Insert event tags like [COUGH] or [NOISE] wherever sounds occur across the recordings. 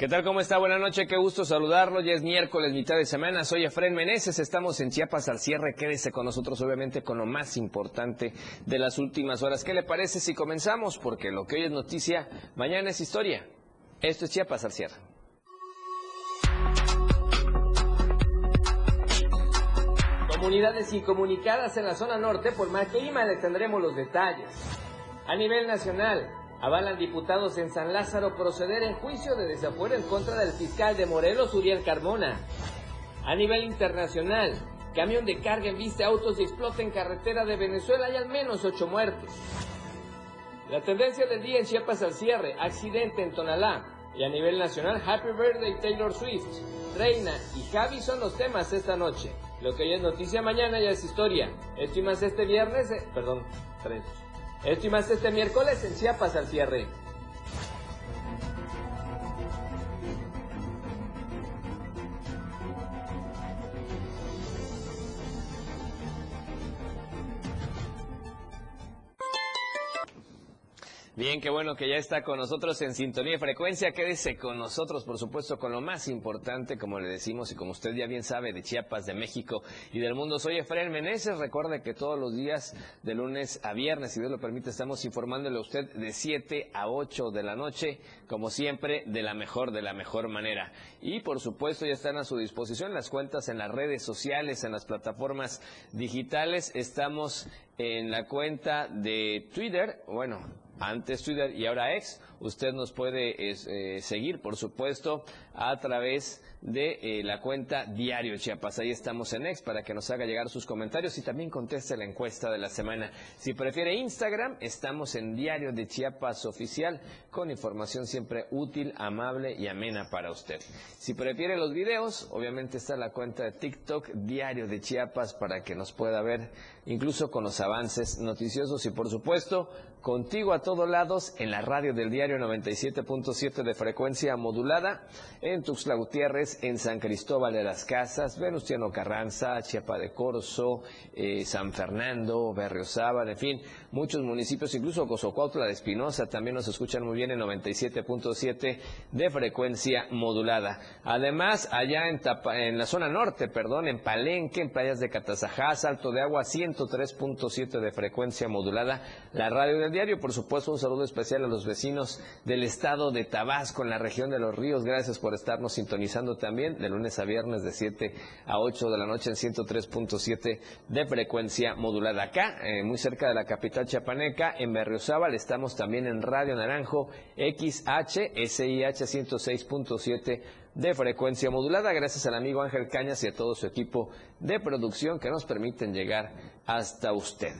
¿Qué tal? ¿Cómo está? Buenas noches, qué gusto saludarlo. Ya es miércoles, mitad de semana. Soy Efren Meneses, estamos en Chiapas al cierre. Quédese con nosotros, obviamente, con lo más importante de las últimas horas. ¿Qué le parece si comenzamos? Porque lo que hoy es noticia, mañana es historia. Esto es Chiapas al cierre. Comunidades incomunicadas en la zona norte, por más que IMA les tendremos los detalles. A nivel nacional, Avalan diputados en San Lázaro proceder en juicio de desafuero en contra del fiscal de Morelos, Uriel Carmona. A nivel internacional, camión de carga en viste autos y explota en carretera de Venezuela y al menos ocho muertos. La tendencia del día en Chiapas al cierre, accidente en Tonalá. Y a nivel nacional, Happy Birthday Taylor Swift. Reina y Javi son los temas esta noche. Lo que hoy es noticia, mañana ya es historia. Esto este viernes, eh, perdón, tres. Esto este miércoles en Chiapas al cierre. Bien, qué bueno que ya está con nosotros en sintonía de frecuencia. Quédese con nosotros, por supuesto, con lo más importante, como le decimos y como usted ya bien sabe, de Chiapas, de México y del mundo. Soy Efraín Meneses. Recuerde que todos los días, de lunes a viernes, si Dios lo permite, estamos informándole a usted de 7 a 8 de la noche, como siempre, de la mejor, de la mejor manera. Y, por supuesto, ya están a su disposición las cuentas en las redes sociales, en las plataformas digitales. Estamos en la cuenta de Twitter, bueno, antes Twitter y ahora ex. Usted nos puede eh, seguir, por supuesto, a través de eh, la cuenta Diario Chiapas. Ahí estamos en ex para que nos haga llegar sus comentarios y también conteste la encuesta de la semana. Si prefiere Instagram, estamos en Diario de Chiapas Oficial con información siempre útil, amable y amena para usted. Si prefiere los videos, obviamente está la cuenta de TikTok Diario de Chiapas para que nos pueda ver incluso con los avances noticiosos y por supuesto contigo a todos lados en la radio del diario 97.7 de frecuencia modulada, en Tuxtla Gutiérrez, en San Cristóbal de las Casas, Venustiano Carranza, Chiapa de Corzo, eh, San Fernando, Berriozábal, en fin, muchos municipios, incluso Cozocuautla de Espinosa también nos escuchan muy bien en 97.7 de frecuencia modulada. Además, allá en, en la zona norte, perdón, en Palenque, en playas de Catazajá, Salto de Agua, 103.7 de frecuencia modulada, la radio del diario. Por supuesto, un saludo especial a los vecinos del estado de Tabasco, en la región de los ríos. Gracias por estarnos sintonizando también de lunes a viernes de 7 a 8 de la noche en 103.7 de frecuencia modulada. Acá, eh, muy cerca de la capital chapaneca, en Berriozábal, estamos también en Radio Naranjo XH, SIH 106.7 de frecuencia modulada, gracias al amigo Ángel Cañas y a todo su equipo de producción que nos permiten llegar hasta usted.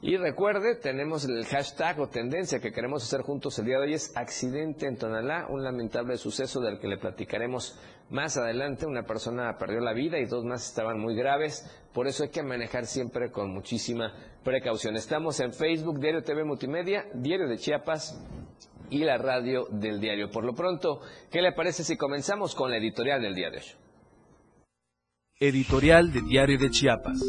Y recuerde, tenemos el hashtag o tendencia que queremos hacer juntos el día de hoy es accidente en Tonalá, un lamentable suceso del que le platicaremos más adelante. Una persona perdió la vida y dos más estaban muy graves, por eso hay que manejar siempre con muchísima precaución. Estamos en Facebook, Diario TV Multimedia, Diario de Chiapas y la radio del diario. Por lo pronto, ¿qué le parece si comenzamos con la editorial del hoy? Editorial de Diario de Chiapas.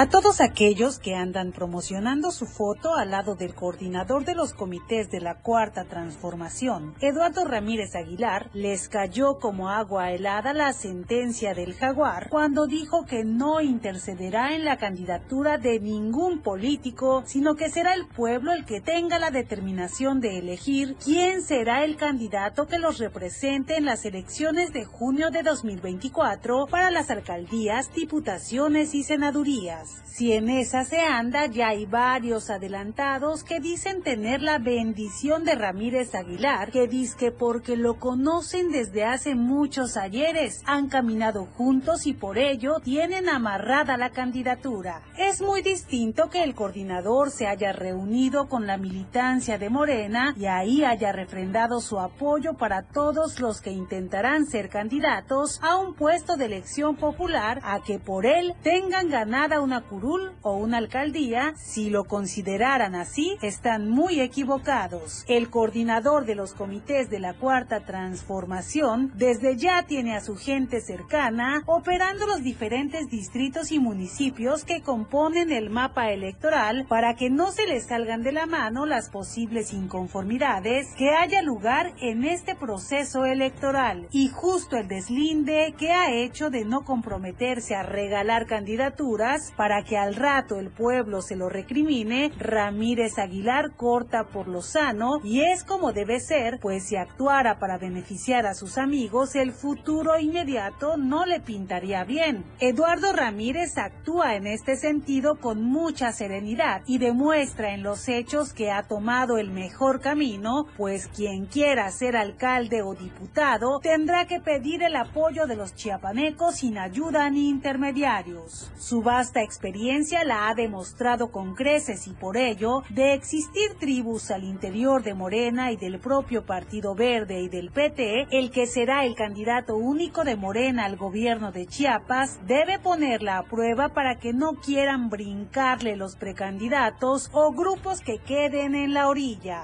A todos aquellos que andan promocionando su foto al lado del coordinador de los comités de la Cuarta Transformación, Eduardo Ramírez Aguilar, les cayó como agua helada la sentencia del jaguar cuando dijo que no intercederá en la candidatura de ningún político, sino que será el pueblo el que tenga la determinación de elegir quién será el candidato que los represente en las elecciones de junio de 2024 para las alcaldías, diputaciones y senadurías. Si en esa se anda, ya hay varios adelantados que dicen tener la bendición de Ramírez Aguilar, que dice que porque lo conocen desde hace muchos ayeres, han caminado juntos y por ello tienen amarrada la candidatura. Es muy distinto que el coordinador se haya reunido con la militancia de Morena y ahí haya refrendado su apoyo para todos los que intentarán ser candidatos a un puesto de elección popular a que por él tengan ganada una curul o una alcaldía, si lo consideraran así, están muy equivocados. El coordinador de los comités de la Cuarta Transformación desde ya tiene a su gente cercana operando los diferentes distritos y municipios que componen el mapa electoral para que no se les salgan de la mano las posibles inconformidades que haya lugar en este proceso electoral y justo el deslinde que ha hecho de no comprometerse a regalar candidaturas para que al rato el pueblo se lo recrimine, Ramírez Aguilar corta por lo sano y es como debe ser, pues si actuara para beneficiar a sus amigos, el futuro inmediato no le pintaría bien. Eduardo Ramírez actúa en este sentido con mucha serenidad y demuestra en los hechos que ha tomado el mejor camino, pues quien quiera ser alcalde o diputado tendrá que pedir el apoyo de los chiapanecos sin ayuda ni intermediarios. Su vasta experiencia la ha demostrado con creces y por ello, de existir tribus al interior de Morena y del propio Partido Verde y del PT, el que será el candidato único de Morena al gobierno de Chiapas debe ponerla a prueba para que no quieran brincarle los precandidatos o grupos que queden en la orilla.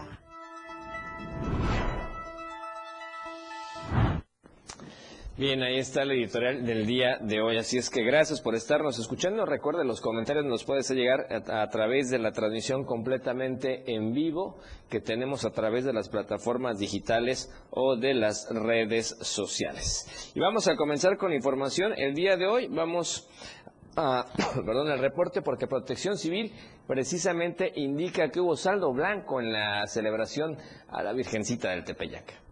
Bien, ahí está el editorial del día de hoy. Así es que gracias por estarnos escuchando. Recuerde, los comentarios nos puedes llegar a, través de la transmisión completamente en vivo que tenemos a través de las plataformas digitales o de las redes sociales. Y vamos a comenzar con información. El día de hoy vamos a, [COUGHS] perdón, el reporte porque Protección Civil precisamente indica que hubo saldo blanco en la celebración a la Virgencita del Tepeyac.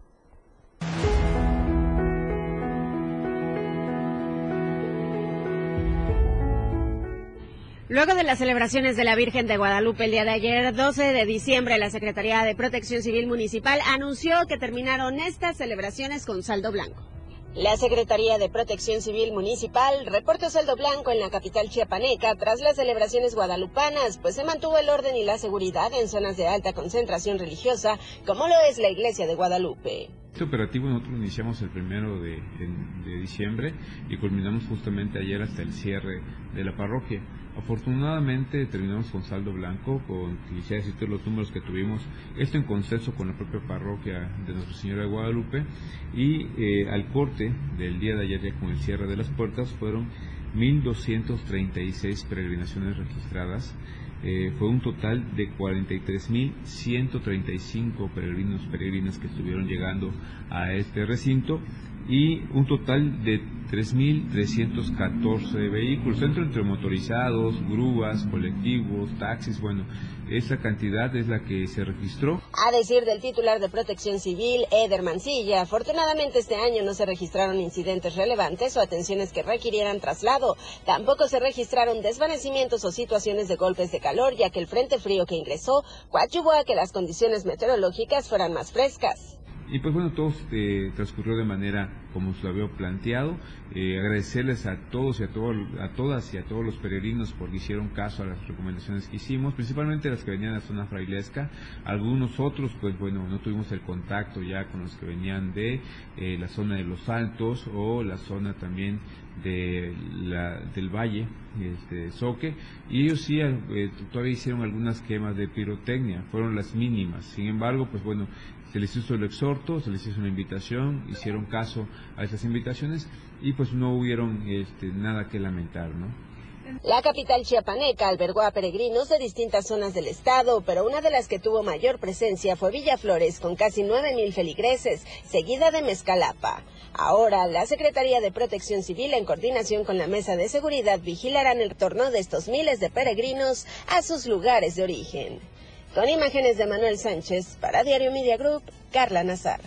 Luego de las celebraciones de la Virgen de Guadalupe el día de ayer, 12 de diciembre, la Secretaría de Protección Civil Municipal anunció que terminaron estas celebraciones con saldo blanco. La Secretaría de Protección Civil Municipal reportó saldo blanco en la capital chiapaneca tras las celebraciones guadalupanas, pues se mantuvo el orden y la seguridad en zonas de alta concentración religiosa, como lo es la iglesia de Guadalupe. Este operativo nosotros iniciamos el primero de, de diciembre y culminamos justamente ayer hasta el cierre de la parroquia. Afortunadamente terminamos con saldo blanco, con quisiera decirte los números que tuvimos, esto en consenso con la propia parroquia de Nuestra Señora de Guadalupe. Y eh, al corte del día de ayer ya con el cierre de las puertas fueron 1.236 peregrinaciones registradas, eh, fue un total de 43.135 peregrinos peregrinas que estuvieron llegando a este recinto y un total de 3.314 vehículos, entre motorizados, grúas, colectivos, taxis, bueno, esa cantidad es la que se registró. A decir del titular de Protección Civil, Eder Mancilla, afortunadamente este año no se registraron incidentes relevantes o atenciones que requirieran traslado. Tampoco se registraron desvanecimientos o situaciones de golpes de calor, ya que el frente frío que ingresó coadyuvó a que las condiciones meteorológicas fueran más frescas. Y pues bueno, todo eh, transcurrió de manera como se lo había planteado. Eh, agradecerles a todos y a, a todas y a todos los peregrinos porque hicieron caso a las recomendaciones que hicimos, principalmente las que venían de la zona frailesca. Algunos otros, pues bueno, no tuvimos el contacto ya con los que venían de eh, la zona de los Altos o la zona también de la, del Valle, este, Soque, y ellos sí todavía hicieron algunas quemas de pirotecnia, fueron las mínimas. Sin embargo, pues bueno, se les hizo el exhorto, se les hizo una invitación, hicieron caso a esas invitaciones y pues no hubieron este, nada que lamentar, ¿no? La capital chiapaneca albergó a peregrinos de distintas zonas del estado, pero una de las que tuvo mayor presencia fue Villaflores, con casi 9.000 feligreses, seguida de Mezcalapa. Ahora, la Secretaría de Protección Civil, en coordinación con la Mesa de Seguridad, vigilarán el retorno de estos miles de peregrinos a sus lugares de origen. Con imágenes de Manuel Sánchez, para Diario Media Group, Carla Nazar.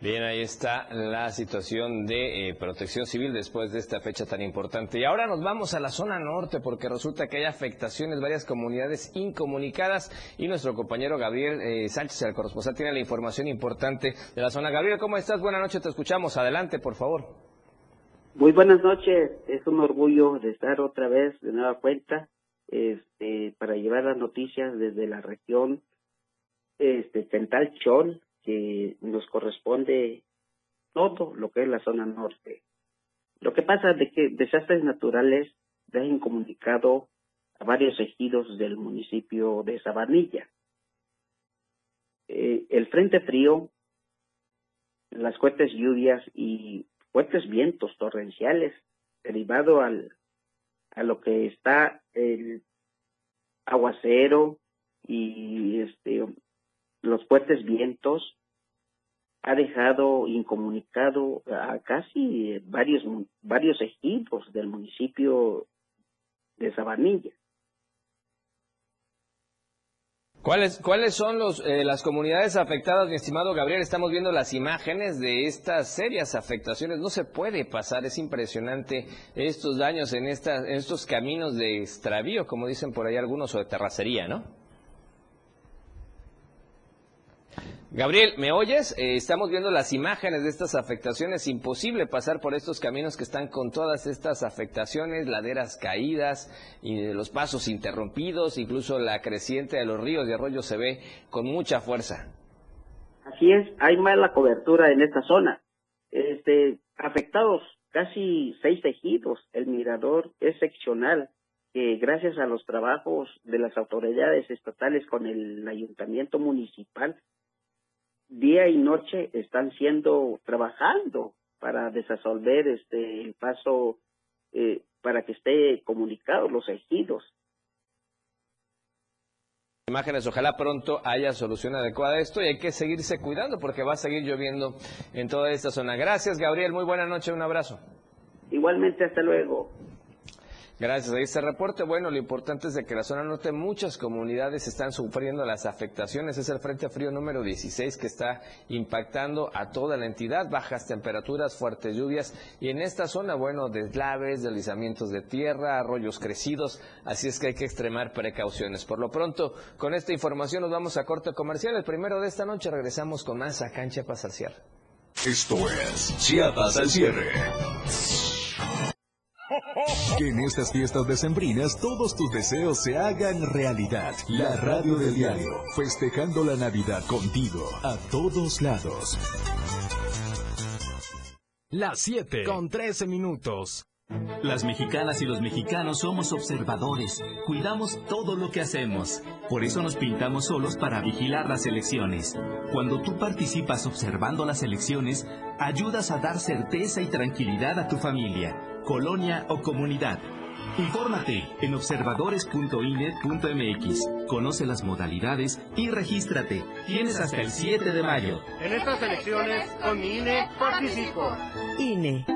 Bien, ahí está la situación de eh, protección civil después de esta fecha tan importante. Y ahora nos vamos a la zona norte porque resulta que hay afectaciones, varias comunidades incomunicadas y nuestro compañero Gabriel eh, Sánchez, el corresponsal, tiene la información importante de la zona. Gabriel, ¿cómo estás? Buenas noches, te escuchamos. Adelante, por favor. Muy buenas noches, es un orgullo de estar otra vez de nueva cuenta este, para llevar las noticias desde la región este, central Chol, que nos corresponde todo lo que es la zona norte. Lo que pasa es de que desastres naturales dejan comunicado a varios ejidos del municipio de Sabanilla. Eh, el frente frío, las fuertes lluvias y fuertes vientos torrenciales derivado al, a lo que está el aguacero y este los fuertes vientos ha dejado incomunicado a casi varios varios equipos del municipio de Sabanilla. ¿Cuáles, ¿Cuáles son los, eh, las comunidades afectadas, mi estimado Gabriel? Estamos viendo las imágenes de estas serias afectaciones. No se puede pasar, es impresionante estos daños en, estas, en estos caminos de extravío, como dicen por ahí algunos, o de terracería, ¿no? Gabriel, ¿me oyes? Eh, estamos viendo las imágenes de estas afectaciones. Imposible pasar por estos caminos que están con todas estas afectaciones, laderas caídas y los pasos interrumpidos, incluso la creciente de los ríos y arroyos se ve con mucha fuerza. Así es, hay mala cobertura en esta zona. Este, afectados casi seis tejidos. El mirador es seccional que gracias a los trabajos de las autoridades estatales con el ayuntamiento municipal día y noche están siendo trabajando para desasolver este el paso eh, para que esté comunicado los ejidos imágenes. Ojalá pronto haya solución adecuada a esto y hay que seguirse cuidando porque va a seguir lloviendo en toda esta zona. Gracias, Gabriel. Muy buena noche. Un abrazo. Igualmente, hasta luego. Gracias a este reporte. Bueno, lo importante es de que la zona norte muchas comunidades están sufriendo las afectaciones. Es el Frente Frío número 16 que está impactando a toda la entidad. Bajas temperaturas, fuertes lluvias y en esta zona, bueno, deslaves, deslizamientos de tierra, arroyos crecidos. Así es que hay que extremar precauciones. Por lo pronto, con esta información nos vamos a corte comercial. El primero de esta noche regresamos con más acá en Chiapas al cierre. Esto es Chiapas al cierre. Que en estas fiestas decembrinas todos tus deseos se hagan realidad. La radio del diario, festejando la Navidad contigo, a todos lados. Las 7 con 13 minutos. Las mexicanas y los mexicanos somos observadores, cuidamos todo lo que hacemos. Por eso nos pintamos solos para vigilar las elecciones. Cuando tú participas observando las elecciones, ayudas a dar certeza y tranquilidad a tu familia colonia o comunidad. Infórmate en observadores.ine.mx. Conoce las modalidades y regístrate. Tienes hasta el 7 de mayo. En estas elecciones, con mi INE, participo. INE.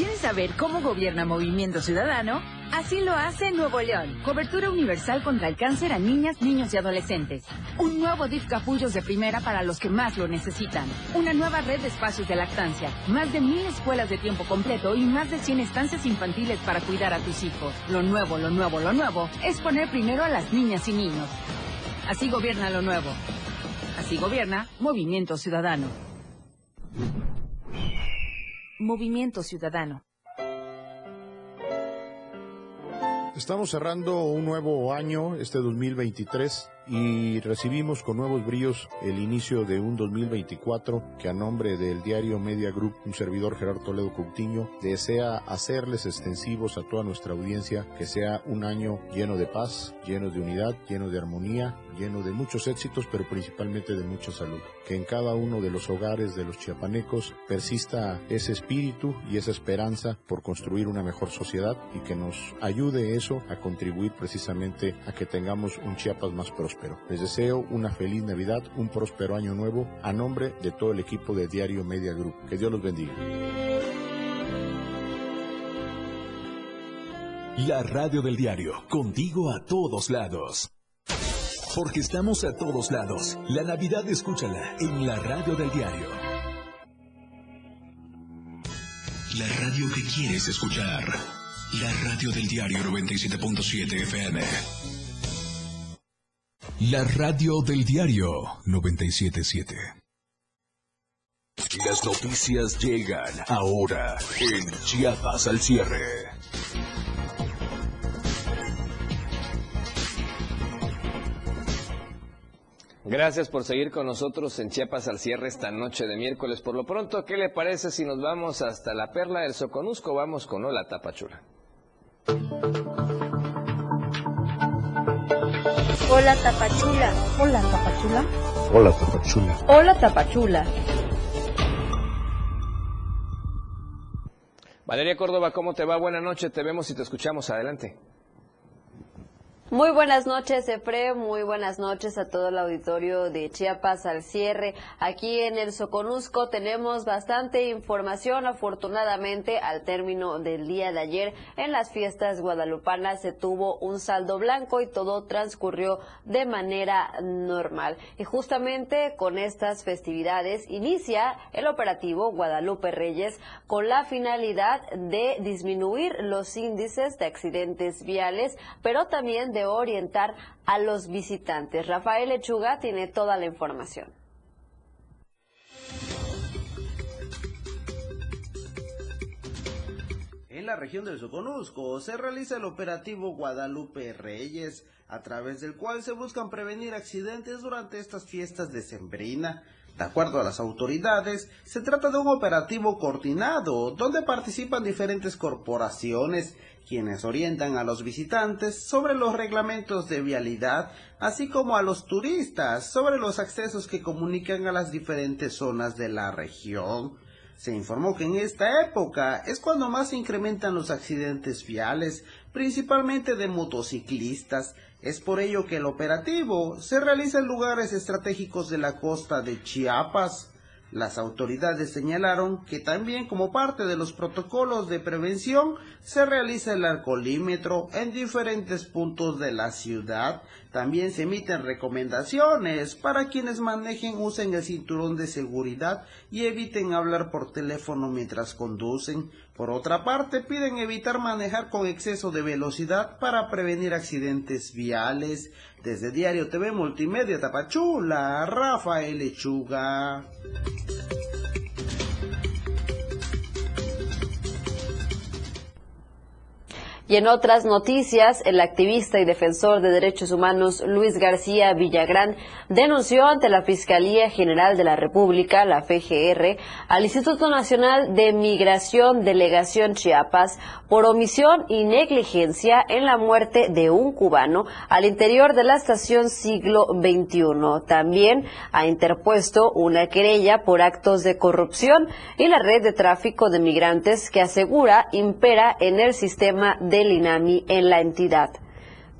¿Quieres saber cómo gobierna Movimiento Ciudadano? Así lo hace Nuevo León. Cobertura universal contra el cáncer a niñas, niños y adolescentes. Un nuevo DIF capullos de primera para los que más lo necesitan. Una nueva red de espacios de lactancia. Más de mil escuelas de tiempo completo y más de 100 estancias infantiles para cuidar a tus hijos. Lo nuevo, lo nuevo, lo nuevo es poner primero a las niñas y niños. Así gobierna lo nuevo. Así gobierna Movimiento Ciudadano. Movimiento Ciudadano. Estamos cerrando un nuevo año, este 2023 y recibimos con nuevos bríos el inicio de un 2024 que a nombre del diario Media Group, un servidor Gerardo Toledo Coutinho, desea hacerles extensivos a toda nuestra audiencia que sea un año lleno de paz, lleno de unidad, lleno de armonía, lleno de muchos éxitos, pero principalmente de mucha salud. Que en cada uno de los hogares de los chiapanecos persista ese espíritu y esa esperanza por construir una mejor sociedad y que nos ayude eso a contribuir precisamente a que tengamos un Chiapas más próspero. Les deseo una feliz Navidad, un próspero año nuevo a nombre de todo el equipo de Diario Media Group. Que Dios los bendiga. La radio del diario, contigo a todos lados. porque estamos a todos lados. La Navidad escúchala en la radio del diario. La radio que quieres escuchar. La radio del diario 97.7 FM. La radio del diario 977. Las noticias llegan ahora en Chiapas al cierre. Gracias por seguir con nosotros en Chiapas al cierre esta noche de miércoles. Por lo pronto, ¿qué le parece si nos vamos hasta la perla del Soconusco? Vamos con Hola Tapachula. Hola Tapachula. Hola Tapachula. Hola Tapachula. Hola Tapachula. Valeria Córdoba, ¿cómo te va? Buenas noches, te vemos y te escuchamos. Adelante. Muy buenas noches, Efre. Muy buenas noches a todo el auditorio de Chiapas al cierre. Aquí en el Soconusco tenemos bastante información. Afortunadamente, al término del día de ayer, en las fiestas guadalupanas se tuvo un saldo blanco y todo transcurrió de manera normal. Y justamente con estas festividades inicia el operativo Guadalupe Reyes con la finalidad de disminuir los índices de accidentes viales, pero también de orientar a los visitantes. Rafael Lechuga tiene toda la información. En la región del Soconusco se realiza el operativo Guadalupe Reyes, a través del cual se buscan prevenir accidentes durante estas fiestas de Sembrina. De acuerdo a las autoridades, se trata de un operativo coordinado donde participan diferentes corporaciones, quienes orientan a los visitantes sobre los reglamentos de vialidad, así como a los turistas sobre los accesos que comunican a las diferentes zonas de la región. Se informó que en esta época es cuando más se incrementan los accidentes viales, principalmente de motociclistas. Es por ello que el operativo se realiza en lugares estratégicos de la costa de Chiapas. Las autoridades señalaron que también como parte de los protocolos de prevención se realiza el alcoholímetro en diferentes puntos de la ciudad. También se emiten recomendaciones para quienes manejen usen el cinturón de seguridad y eviten hablar por teléfono mientras conducen. Por otra parte, piden evitar manejar con exceso de velocidad para prevenir accidentes viales. Desde Diario TV Multimedia Tapachula, Rafael Lechuga. Y en otras noticias, el activista y defensor de derechos humanos Luis García Villagrán denunció ante la Fiscalía General de la República, la FGR, al Instituto Nacional de Migración Delegación Chiapas por omisión y negligencia en la muerte de un cubano al interior de la estación siglo XXI. También ha interpuesto una querella por actos de corrupción y la red de tráfico de migrantes que asegura impera en el sistema de del INAMI en la entidad.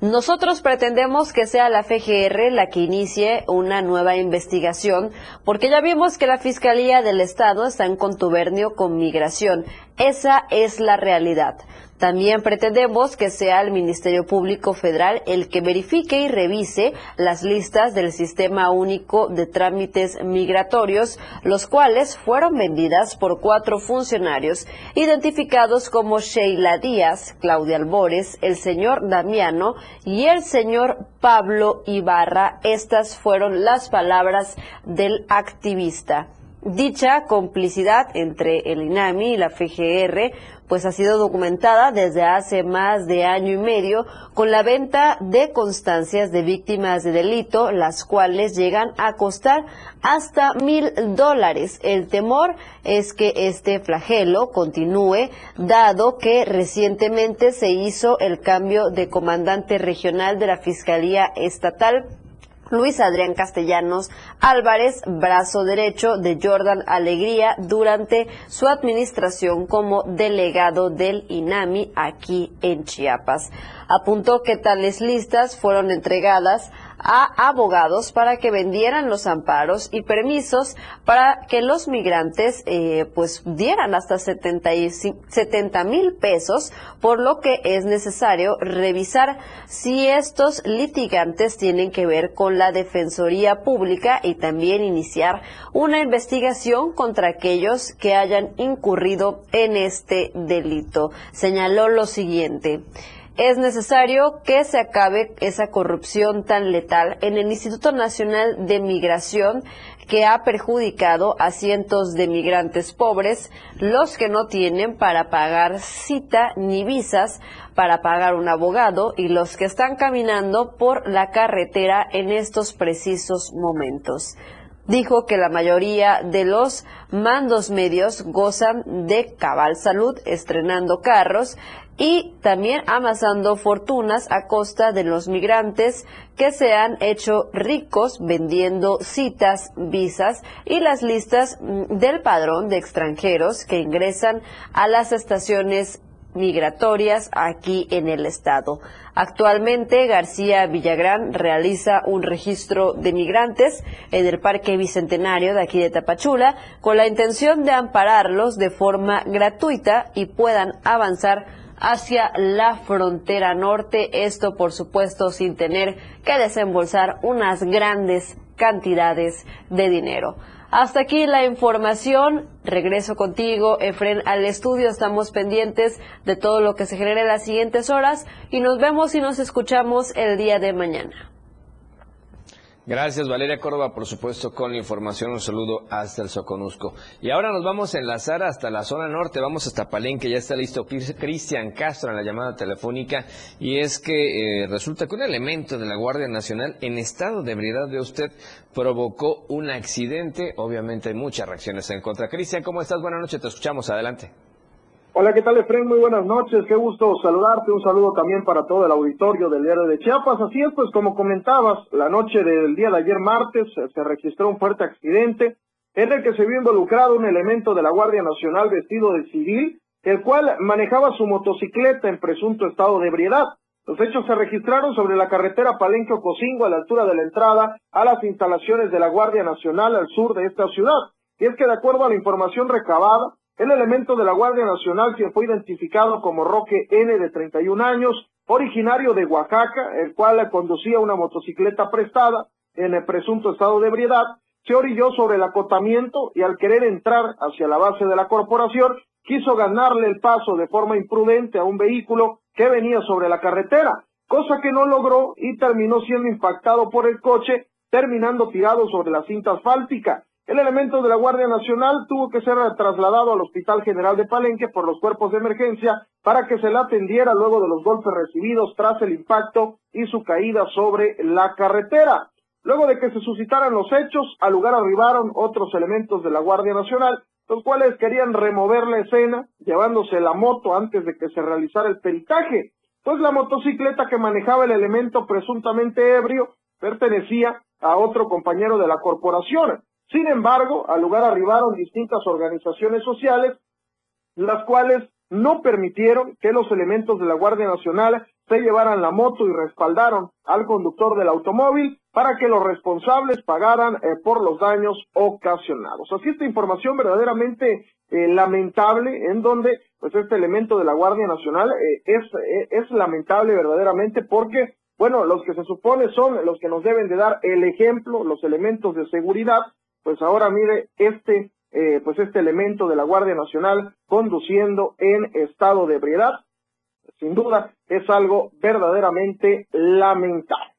Nosotros pretendemos que sea la FGR la que inicie una nueva investigación, porque ya vimos que la Fiscalía del Estado está en contubernio con migración. Esa es la realidad. También pretendemos que sea el Ministerio Público Federal el que verifique y revise las listas del Sistema Único de Trámites Migratorios, los cuales fueron vendidas por cuatro funcionarios identificados como Sheila Díaz, Claudia Albores, el señor Damiano y el señor Pablo Ibarra. Estas fueron las palabras del activista. Dicha complicidad entre el INAMI y la FGR pues ha sido documentada desde hace más de año y medio con la venta de constancias de víctimas de delito, las cuales llegan a costar hasta mil dólares. El temor es que este flagelo continúe, dado que recientemente se hizo el cambio de comandante regional de la Fiscalía Estatal Luis Adrián Castellanos Álvarez, brazo derecho de Jordan Alegría durante su administración como delegado del INAMI aquí en Chiapas. Apuntó que tales listas fueron entregadas a abogados para que vendieran los amparos y permisos para que los migrantes eh, pues dieran hasta 70 mil pesos, por lo que es necesario revisar si estos litigantes tienen que ver con la Defensoría Pública y también iniciar una investigación contra aquellos que hayan incurrido en este delito. Señaló lo siguiente es necesario que se acabe esa corrupción tan letal en el Instituto Nacional de Migración que ha perjudicado a cientos de migrantes pobres, los que no tienen para pagar cita ni visas para pagar un abogado y los que están caminando por la carretera en estos precisos momentos. Dijo que la mayoría de los mandos medios gozan de cabal salud estrenando carros y también amasando fortunas a costa de los migrantes que se han hecho ricos vendiendo citas, visas y las listas mm, del padrón de extranjeros que ingresan a las estaciones migratorias aquí en el estado. Actualmente García Villagrán realiza un registro de migrantes en el Parque Bicentenario de aquí de Tapachula con la intención de ampararlos de forma gratuita y puedan avanzar hacia la frontera norte, esto por supuesto sin tener que desembolsar unas grandes cantidades de dinero. Hasta aquí la información. Regreso contigo, Efren, al estudio. Estamos pendientes de todo lo que se genere en las siguientes horas y nos vemos y nos escuchamos el día de mañana. Gracias Valeria Córdoba, por supuesto, con la información. Un saludo hasta el Soconusco. Y ahora nos vamos a enlazar hasta la zona norte, vamos hasta Palenque, ya está listo Cristian Castro en la llamada telefónica. Y es que eh, resulta que un elemento de la Guardia Nacional en estado de ebriedad de usted provocó un accidente. Obviamente hay muchas reacciones en contra. Cristian, ¿cómo estás? Buenas noches, te escuchamos. Adelante. Hola, ¿qué tal, Efraín? Muy buenas noches, qué gusto saludarte, un saludo también para todo el auditorio del diario de Chiapas. Así es, pues como comentabas, la noche del día de ayer martes eh, se registró un fuerte accidente en el que se vio involucrado un elemento de la Guardia Nacional vestido de civil, el cual manejaba su motocicleta en presunto estado de ebriedad. Los hechos se registraron sobre la carretera Palenque-Ocosingo a la altura de la entrada a las instalaciones de la Guardia Nacional al sur de esta ciudad. Y es que de acuerdo a la información recabada, el elemento de la Guardia Nacional, quien fue identificado como Roque N de 31 años, originario de Oaxaca, el cual conducía una motocicleta prestada en el presunto estado de ebriedad, se orilló sobre el acotamiento y al querer entrar hacia la base de la corporación, quiso ganarle el paso de forma imprudente a un vehículo que venía sobre la carretera, cosa que no logró y terminó siendo impactado por el coche, terminando tirado sobre la cinta asfáltica. El elemento de la Guardia Nacional tuvo que ser trasladado al Hospital General de Palenque por los cuerpos de emergencia para que se le atendiera luego de los golpes recibidos tras el impacto y su caída sobre la carretera. Luego de que se suscitaran los hechos, al lugar arribaron otros elementos de la Guardia Nacional, los cuales querían remover la escena, llevándose la moto antes de que se realizara el peritaje, pues la motocicleta que manejaba el elemento presuntamente ebrio pertenecía a otro compañero de la corporación. Sin embargo, al lugar arribaron distintas organizaciones sociales, las cuales no permitieron que los elementos de la Guardia Nacional se llevaran la moto y respaldaron al conductor del automóvil para que los responsables pagaran eh, por los daños ocasionados. Así esta información verdaderamente eh, lamentable en donde pues este elemento de la Guardia Nacional eh, es, es lamentable verdaderamente porque bueno, los que se supone son los que nos deben de dar el ejemplo, los elementos de seguridad, pues ahora mire este, eh, pues este elemento de la Guardia Nacional conduciendo en estado de ebriedad, sin duda es algo verdaderamente lamentable.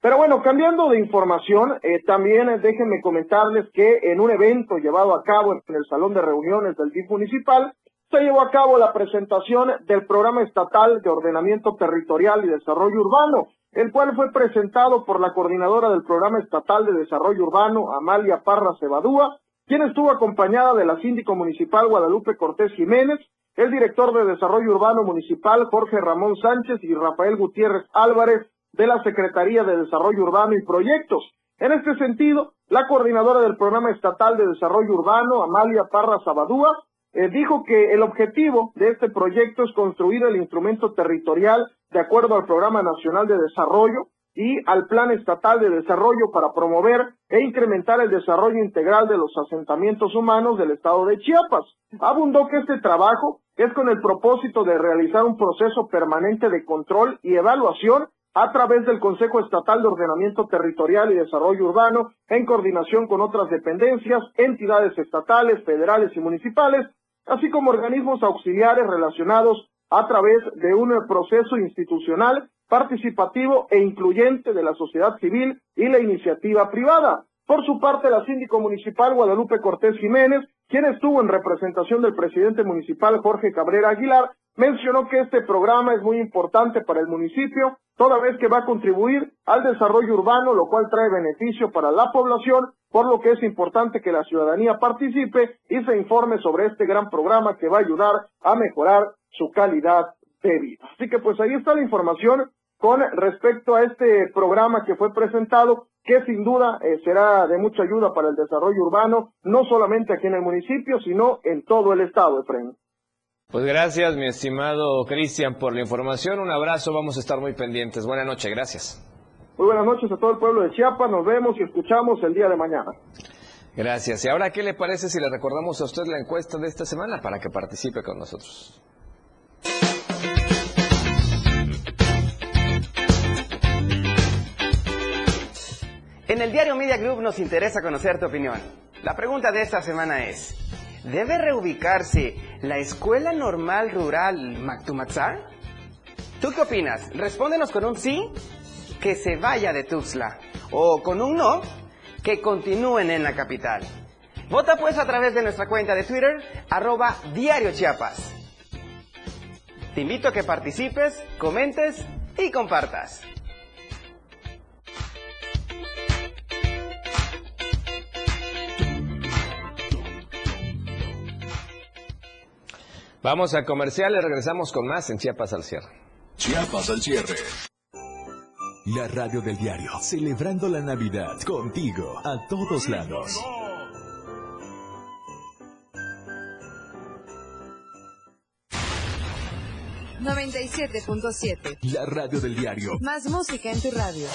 Pero bueno, cambiando de información, eh, también déjenme comentarles que en un evento llevado a cabo en el Salón de Reuniones del DIF municipal, se llevó a cabo la presentación del Programa Estatal de Ordenamiento Territorial y Desarrollo Urbano, el cual fue presentado por la coordinadora del Programa Estatal de Desarrollo Urbano, Amalia Parra Cebadúa, quien estuvo acompañada de la síndico municipal Guadalupe Cortés Jiménez, el director de Desarrollo Urbano Municipal Jorge Ramón Sánchez y Rafael Gutiérrez Álvarez de la Secretaría de Desarrollo Urbano y Proyectos. En este sentido, la coordinadora del Programa Estatal de Desarrollo Urbano, Amalia Parra Sabadúa, eh, dijo que el objetivo de este proyecto es construir el instrumento territorial de acuerdo al Programa Nacional de Desarrollo, y al Plan Estatal de Desarrollo para promover e incrementar el desarrollo integral de los asentamientos humanos del estado de Chiapas. Abundó que este trabajo es con el propósito de realizar un proceso permanente de control y evaluación a través del Consejo Estatal de Ordenamiento Territorial y Desarrollo Urbano, en coordinación con otras dependencias, entidades estatales, federales y municipales, así como organismos auxiliares relacionados a través de un proceso institucional participativo e incluyente de la sociedad civil y la iniciativa privada. Por su parte, la síndico municipal Guadalupe Cortés Jiménez, quien estuvo en representación del presidente municipal Jorge Cabrera Aguilar, mencionó que este programa es muy importante para el municipio, toda vez que va a contribuir al desarrollo urbano, lo cual trae beneficio para la población, por lo que es importante que la ciudadanía participe y se informe sobre este gran programa que va a ayudar a mejorar su calidad de vida. Así que pues ahí está la información con respecto a este programa que fue presentado, que sin duda eh, será de mucha ayuda para el desarrollo urbano, no solamente aquí en el municipio, sino en todo el estado, Efraín. Pues gracias, mi estimado Cristian, por la información. Un abrazo, vamos a estar muy pendientes. Buenas noches, gracias. Muy buenas noches a todo el pueblo de Chiapas, nos vemos y escuchamos el día de mañana. Gracias. Y ahora, ¿qué le parece si le recordamos a usted la encuesta de esta semana para que participe con nosotros? En el diario Media Group nos interesa conocer tu opinión. La pregunta de esta semana es, ¿debe reubicarse la Escuela Normal Rural Mactumaxá? ¿Tú qué opinas? Respóndenos con un sí, que se vaya de Tuxtla, o con un no, que continúen en la capital. Vota pues a través de nuestra cuenta de Twitter, arroba Diario Chiapas. Te invito a que participes, comentes y compartas. Vamos a comercial y regresamos con más en Chiapas al cierre. Chiapas al cierre. La radio del diario, celebrando la Navidad contigo a todos lados. 97.7. La radio del diario. Más música en tu radio.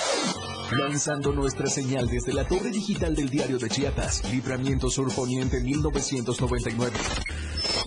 Lanzando nuestra señal desde la torre digital del diario de Chiapas, Libramiento Sur Poniente 1999.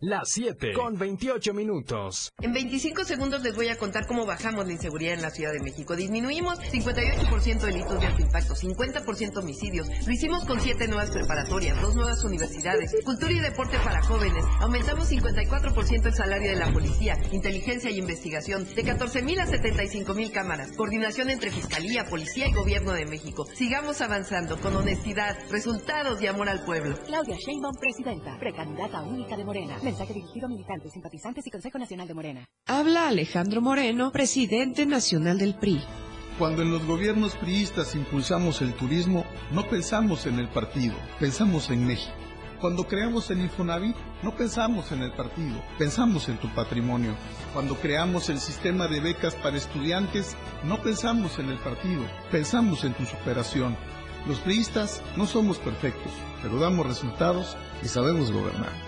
Las 7 con 28 minutos. En 25 segundos les voy a contar cómo bajamos la inseguridad en la Ciudad de México. Disminuimos 58% delitos de alto impacto, 50% homicidios. Lo hicimos con 7 nuevas preparatorias, 2 nuevas universidades, cultura y deporte para jóvenes. Aumentamos 54% el salario de la policía, inteligencia y investigación, de 14 mil a 75 mil cámaras. Coordinación entre Fiscalía, Policía y Gobierno de México. Sigamos avanzando con honestidad, resultados y amor al pueblo. Claudia Sheinbaum, presidenta, precandidata única de Morena. Mensaje dirigido a militantes, simpatizantes y Consejo Nacional de Morena. Habla Alejandro Moreno, presidente nacional del PRI. Cuando en los gobiernos priistas impulsamos el turismo, no pensamos en el partido, pensamos en México. Cuando creamos el Infonavit, no pensamos en el partido, pensamos en tu patrimonio. Cuando creamos el sistema de becas para estudiantes, no pensamos en el partido, pensamos en tu superación. Los priistas no somos perfectos, pero damos resultados y sabemos gobernar.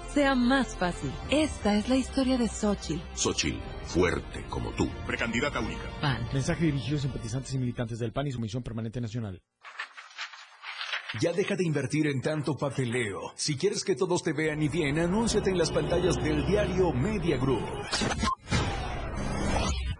sea más fácil. Esta es la historia de Xochitl. Xochitl, fuerte como tú. Precandidata única. PAN. Mensaje dirigido a simpatizantes y militantes del PAN y su misión permanente nacional. Ya deja de invertir en tanto papeleo. Si quieres que todos te vean y bien, anúnciate en las pantallas del diario Media Group.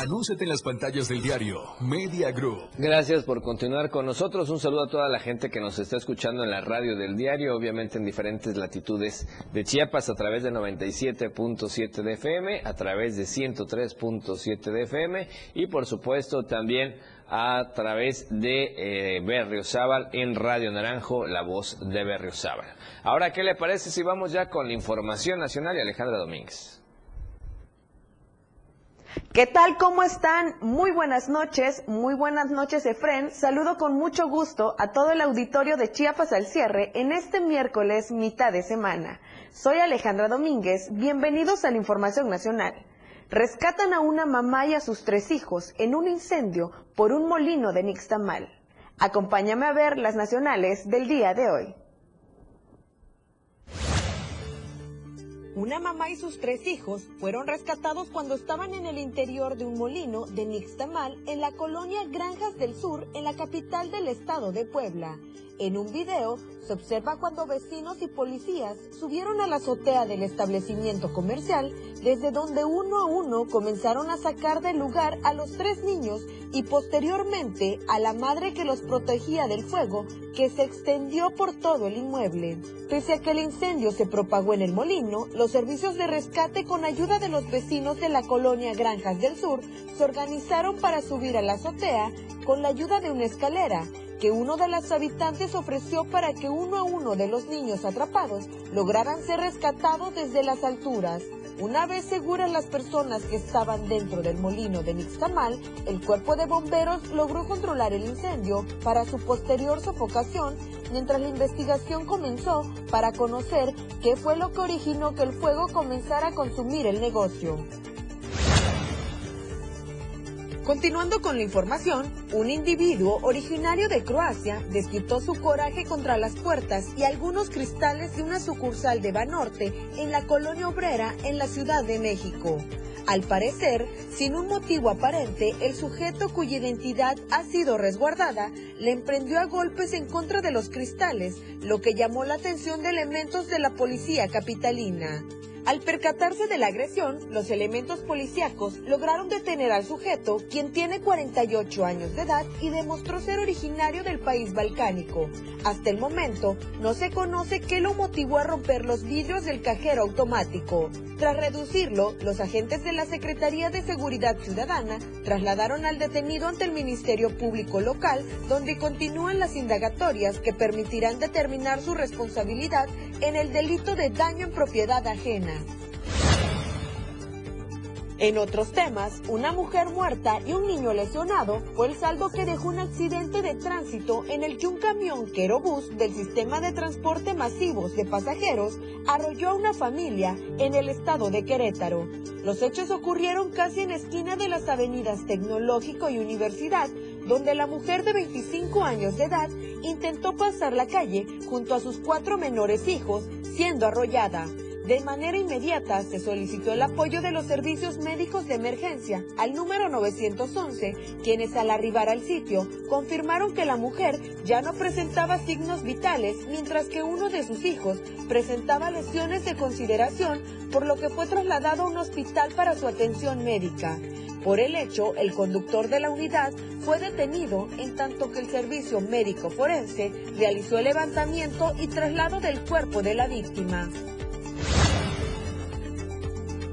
Anúnciate en las pantallas del diario Media Group. Gracias por continuar con nosotros. Un saludo a toda la gente que nos está escuchando en la radio del diario, obviamente en diferentes latitudes de Chiapas a través de 97.7 de FM, a través de 103.7 de FM y por supuesto también a través de eh, Berriozábal en Radio Naranjo, la voz de Berriozábal. Ahora, ¿qué le parece si vamos ya con la información nacional y Alejandra Domínguez? ¿Qué tal? ¿Cómo están? Muy buenas noches, muy buenas noches, Efren. Saludo con mucho gusto a todo el auditorio de Chiapas al cierre en este miércoles mitad de semana. Soy Alejandra Domínguez, bienvenidos a la Información Nacional. Rescatan a una mamá y a sus tres hijos en un incendio por un molino de Nixtamal. Acompáñame a ver las nacionales del día de hoy. Una mamá y sus tres hijos fueron rescatados cuando estaban en el interior de un molino de Nixtamal en la colonia Granjas del Sur, en la capital del estado de Puebla. En un video se observa cuando vecinos y policías subieron a la azotea del establecimiento comercial, desde donde uno a uno comenzaron a sacar del lugar a los tres niños y posteriormente a la madre que los protegía del fuego que se extendió por todo el inmueble. Pese a que el incendio se propagó en el molino, los servicios de rescate con ayuda de los vecinos de la colonia Granjas del Sur se organizaron para subir a la azotea con la ayuda de una escalera que uno de los habitantes ofreció para que uno a uno de los niños atrapados lograran ser rescatados desde las alturas. Una vez seguras las personas que estaban dentro del molino de Nixtamal, el cuerpo de bomberos logró controlar el incendio para su posterior sofocación mientras la investigación comenzó para conocer qué fue lo que originó que el fuego comenzara a consumir el negocio. Continuando con la información, un individuo originario de Croacia desquitó su coraje contra las puertas y algunos cristales de una sucursal de Banorte en la colonia obrera en la Ciudad de México. Al parecer, sin un motivo aparente, el sujeto cuya identidad ha sido resguardada le emprendió a golpes en contra de los cristales, lo que llamó la atención de elementos de la policía capitalina. Al percatarse de la agresión, los elementos policíacos lograron detener al sujeto, quien tiene 48 años de edad y demostró ser originario del país balcánico. Hasta el momento, no se conoce qué lo motivó a romper los vidrios del cajero automático. Tras reducirlo, los agentes de la Secretaría de Seguridad Ciudadana trasladaron al detenido ante el Ministerio Público Local, donde continúan las indagatorias que permitirán determinar su responsabilidad en el delito de daño en propiedad ajena. En otros temas, una mujer muerta y un niño lesionado fue el saldo que dejó un accidente de tránsito en el que un camión Querobús del sistema de transporte masivos de pasajeros arrolló a una familia en el estado de Querétaro. Los hechos ocurrieron casi en esquina de las avenidas Tecnológico y Universidad, donde la mujer de 25 años de edad intentó pasar la calle junto a sus cuatro menores hijos, siendo arrollada. De manera inmediata se solicitó el apoyo de los servicios médicos de emergencia al número 911, quienes al arribar al sitio confirmaron que la mujer ya no presentaba signos vitales, mientras que uno de sus hijos presentaba lesiones de consideración, por lo que fue trasladado a un hospital para su atención médica. Por el hecho, el conductor de la unidad fue detenido en tanto que el servicio médico forense realizó el levantamiento y traslado del cuerpo de la víctima.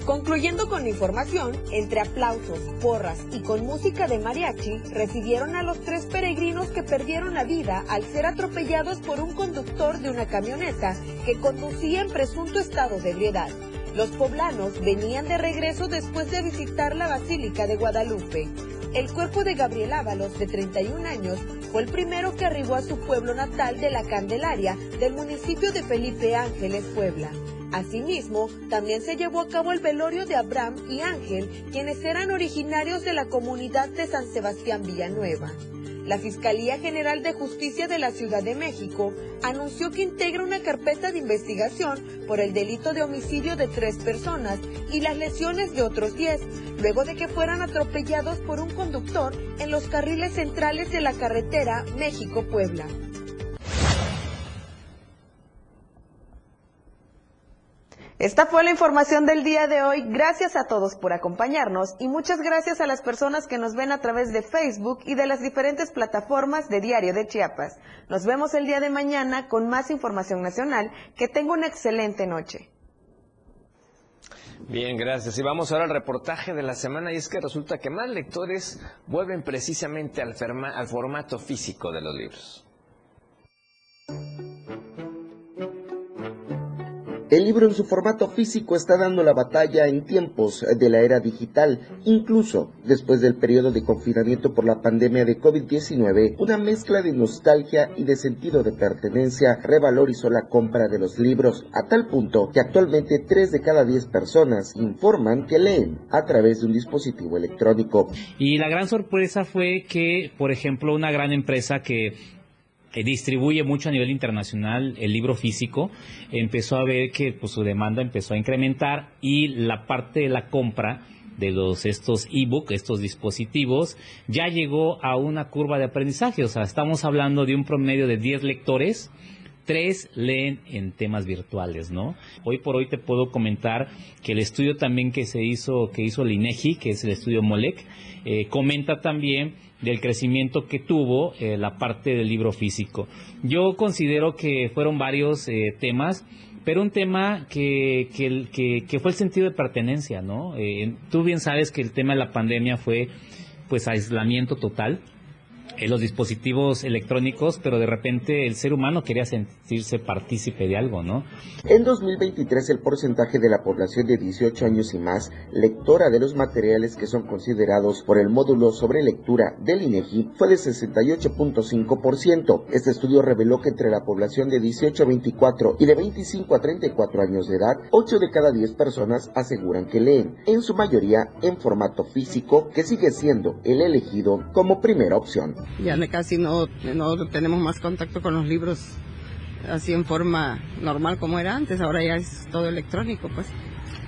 Concluyendo con información, entre aplausos, porras y con música de mariachi, recibieron a los tres peregrinos que perdieron la vida al ser atropellados por un conductor de una camioneta que conducía en presunto estado de ebriedad. Los poblanos venían de regreso después de visitar la Basílica de Guadalupe. El cuerpo de Gabriel Ábalos, de 31 años, fue el primero que arribó a su pueblo natal de La Candelaria, del municipio de Felipe Ángeles, Puebla. Asimismo, también se llevó a cabo el velorio de Abraham y Ángel, quienes eran originarios de la comunidad de San Sebastián Villanueva. La Fiscalía General de Justicia de la Ciudad de México anunció que integra una carpeta de investigación por el delito de homicidio de tres personas y las lesiones de otros diez, luego de que fueran atropellados por un conductor en los carriles centrales de la carretera México-Puebla. Esta fue la información del día de hoy. Gracias a todos por acompañarnos y muchas gracias a las personas que nos ven a través de Facebook y de las diferentes plataformas de Diario de Chiapas. Nos vemos el día de mañana con más información nacional. Que tenga una excelente noche. Bien, gracias. Y vamos ahora al reportaje de la semana y es que resulta que más lectores vuelven precisamente al, al formato físico de los libros. El libro en su formato físico está dando la batalla en tiempos de la era digital, incluso después del periodo de confinamiento por la pandemia de COVID-19, una mezcla de nostalgia y de sentido de pertenencia revalorizó la compra de los libros, a tal punto que actualmente 3 de cada 10 personas informan que leen a través de un dispositivo electrónico. Y la gran sorpresa fue que, por ejemplo, una gran empresa que eh, distribuye mucho a nivel internacional el libro físico, empezó a ver que pues, su demanda empezó a incrementar y la parte de la compra de los estos ebook, estos dispositivos, ya llegó a una curva de aprendizaje. O sea, estamos hablando de un promedio de 10 lectores, tres leen en temas virtuales, ¿no? Hoy por hoy te puedo comentar que el estudio también que se hizo, que hizo el INEGI, que es el estudio Molec, eh, comenta también del crecimiento que tuvo eh, la parte del libro físico. Yo considero que fueron varios eh, temas, pero un tema que, que, que, fue el sentido de pertenencia, ¿no? Eh, tú bien sabes que el tema de la pandemia fue pues aislamiento total, en los dispositivos electrónicos, pero de repente el ser humano quería sentirse partícipe de algo, ¿no? En 2023 el porcentaje de la población de 18 años y más lectora de los materiales que son considerados por el módulo sobre lectura del INEGI fue de 68.5%. Este estudio reveló que entre la población de 18 a 24 y de 25 a 34 años de edad, 8 de cada 10 personas aseguran que leen, en su mayoría en formato físico, que sigue siendo el elegido como primera opción. Ya casi no, no tenemos más contacto con los libros así en forma normal como era antes, ahora ya es todo electrónico, pues.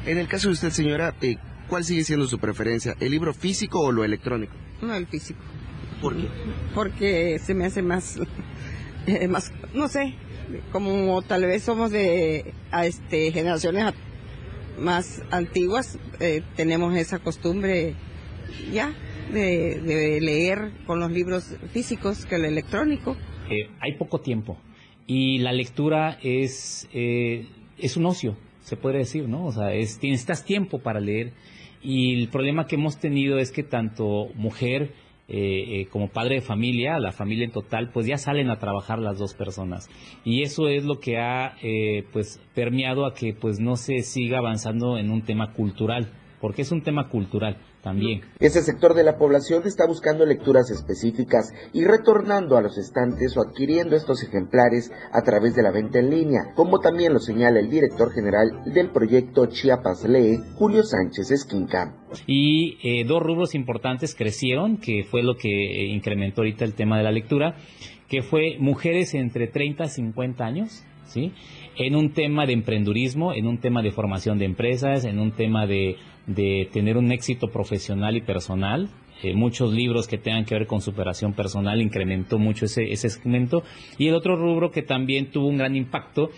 En el caso de usted, señora, eh, ¿cuál sigue siendo su preferencia, el libro físico o lo electrónico? No, el físico. ¿Por qué? Porque se me hace más, [LAUGHS] eh, más, no sé, como tal vez somos de a este, generaciones más antiguas, eh, tenemos esa costumbre ya de, leer con los libros físicos que el electrónico. Eh, hay poco tiempo y la lectura es, eh, es un ocio, se puede decir, ¿no? O sea, es, necesitas tiempo para leer y el problema que hemos tenido es que tanto mujer eh, como padre de familia, la familia en total, pues ya salen a trabajar las dos personas. Y eso es lo que ha pues permeado a que pues no se siga avanzando en un tema cultural, porque es un tema cultural también. Ese sector de la población está buscando lecturas específicas y retornando a los estantes o adquiriendo estos ejemplares a través de la venta en línea, como también lo señala el director general del proyecto Chiapas Lee, Julio Sánchez Esquinca. Y eh, dos rubros importantes crecieron, que fue lo que eh, incrementó ahorita el tema de la lectura, que fue mujeres entre 30 y 50 años, ¿sí? en un tema de emprendurismo, en un tema de formación de empresas, en un tema de de tener un éxito profesional y personal. Eh, muchos libros que tengan que ver con superación personal incrementó mucho ese, ese segmento. Y el otro rubro que también tuvo un gran impacto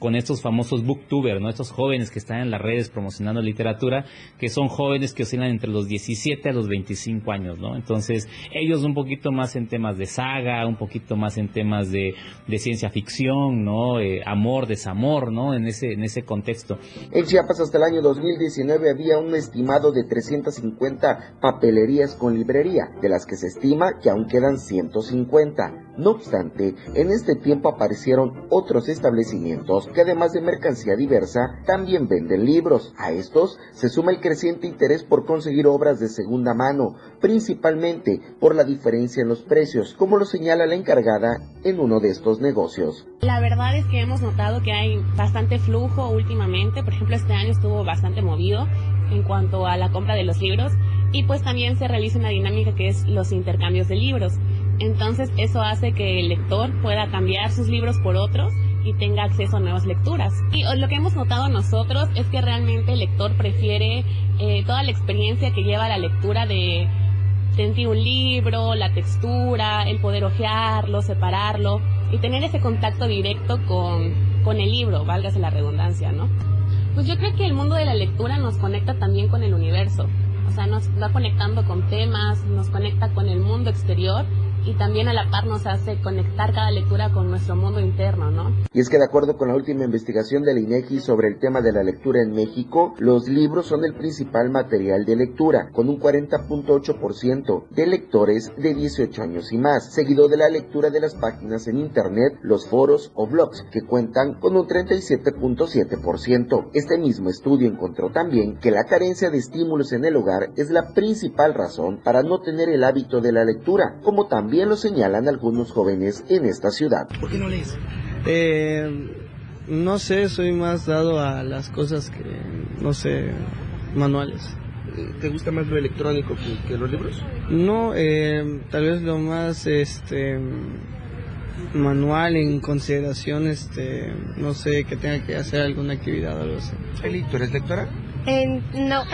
con estos famosos booktubers, ¿no? Estos jóvenes que están en las redes promocionando literatura, que son jóvenes que oscilan entre los 17 a los 25 años, ¿no? Entonces, ellos un poquito más en temas de saga, un poquito más en temas de, de ciencia ficción, ¿no? Eh, amor, desamor, ¿no? En ese, en ese contexto. En Chiapas hasta el año 2019 había un estimado de 350 papelerías con librería, de las que se estima que aún quedan 150. No obstante, en este tiempo aparecieron otros establecimientos que además de mercancía diversa, también venden libros. A estos se suma el creciente interés por conseguir obras de segunda mano, principalmente por la diferencia en los precios, como lo señala la encargada en uno de estos negocios. La verdad es que hemos notado que hay bastante flujo últimamente, por ejemplo este año estuvo bastante movido en cuanto a la compra de los libros y pues también se realiza una dinámica que es los intercambios de libros Entonces eso hace que el lector pueda cambiar sus libros por otros y tenga acceso a nuevas lecturas. Y lo que hemos notado nosotros es que realmente el lector prefiere eh, toda la experiencia que lleva la lectura de sentir un libro, la textura, el poder ojearlo, separarlo y tener ese contacto directo con, con el libro, válgase la redundancia, ¿no? Pues yo creo que el mundo de la lectura nos conecta también con el universo, o sea, nos va conectando con temas, nos conecta con el mundo exterior y también a la par nos hace conectar cada lectura con nuestro mundo interno, ¿no? Y es que de acuerdo con la última investigación del INEGI sobre el tema de la lectura en México, los libros son el principal material de lectura, con un 40.8% de lectores de 18 años y más, seguido de la lectura de las páginas en internet, los foros o blogs, que cuentan con un 37.7%. Este mismo estudio encontró también que la carencia de estímulos en el hogar es la principal razón para no tener el hábito de la lectura, como también también lo señalan algunos jóvenes en esta ciudad. ¿Por qué no lees? Eh, no sé, soy más dado a las cosas que, no sé, manuales. ¿Te gusta más lo electrónico que, los libros? No, eh, tal vez lo más, este, manual en consideración, este, no sé, que tenga que hacer alguna actividad o algo así. Eli, ¿tú eres lectora? Eh, no.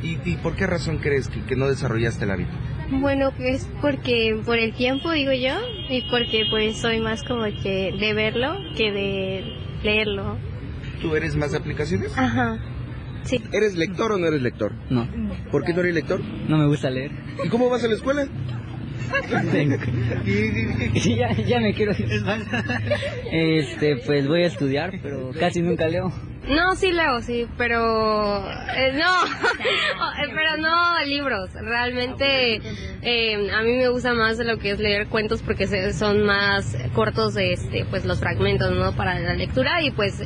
¿Y, por qué razón crees que, que no desarrollaste el hábito? Bueno, pues porque por el tiempo, digo yo, y porque pues soy más como que de verlo que de leerlo. ¿Tú eres más de aplicaciones? Ajá. Sí. ¿Eres lector o no eres lector? No. ¿Por qué no eres lector? No me gusta leer. ¿Y cómo vas a la escuela? [LAUGHS] ya, ya me quiero ir. Este, pues voy a estudiar, pero casi nunca leo. No, sí leo, sí, pero eh, no, [LAUGHS] eh, pero no libros. Realmente eh, a mí me gusta más lo que es leer cuentos porque son más cortos, este, pues los fragmentos, ¿no? Para la lectura y pues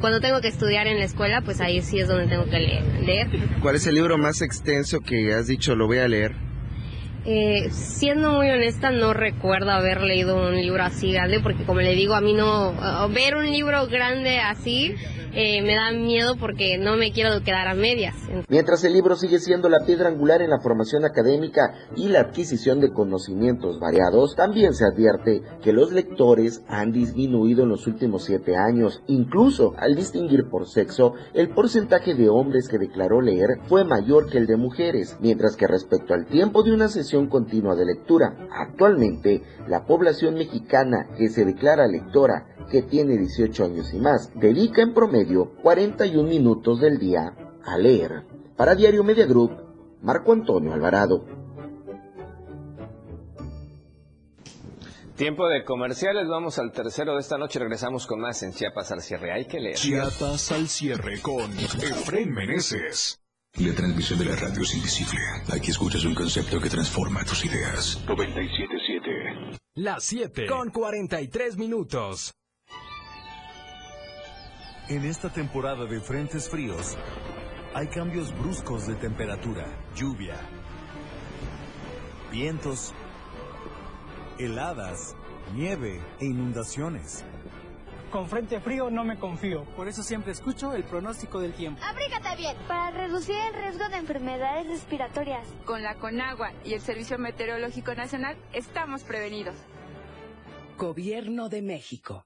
cuando tengo que estudiar en la escuela, pues ahí sí es donde tengo que leer. ¿Cuál es el libro más extenso que has dicho lo voy a leer? Eh, siendo muy honesta, no recuerdo haber leído un libro así grande, porque como le digo, a mí no, ver un libro grande así, eh, me da miedo porque no me quiero quedar a medias. Mientras el libro sigue siendo la piedra angular en la formación académica y la adquisición de conocimientos variados, también se advierte que los lectores han disminuido en los últimos siete años. Incluso al distinguir por sexo, el porcentaje de hombres que declaró leer fue mayor que el de mujeres, mientras que respecto al tiempo de una sesión continua de lectura, actualmente la población mexicana que se declara lectora que tiene 18 años y más, dedica en promedio 41 minutos del día a leer. Para Diario Media Group, Marco Antonio Alvarado. Tiempo de comerciales, vamos al tercero de esta noche, regresamos con más en Chiapas al cierre, hay que leer. Chiapas al cierre con Efraín Meneses. La transmisión de la radio es invisible. Aquí escuchas un concepto que transforma tus ideas. 97.7. Las 7 con 43 minutos. En esta temporada de frentes fríos, hay cambios bruscos de temperatura, lluvia, vientos, heladas, nieve e inundaciones. Con frente frío no me confío, por eso siempre escucho el pronóstico del tiempo. Abrígate bien para reducir el riesgo de enfermedades respiratorias. Con la Conagua y el Servicio Meteorológico Nacional estamos prevenidos. Gobierno de México.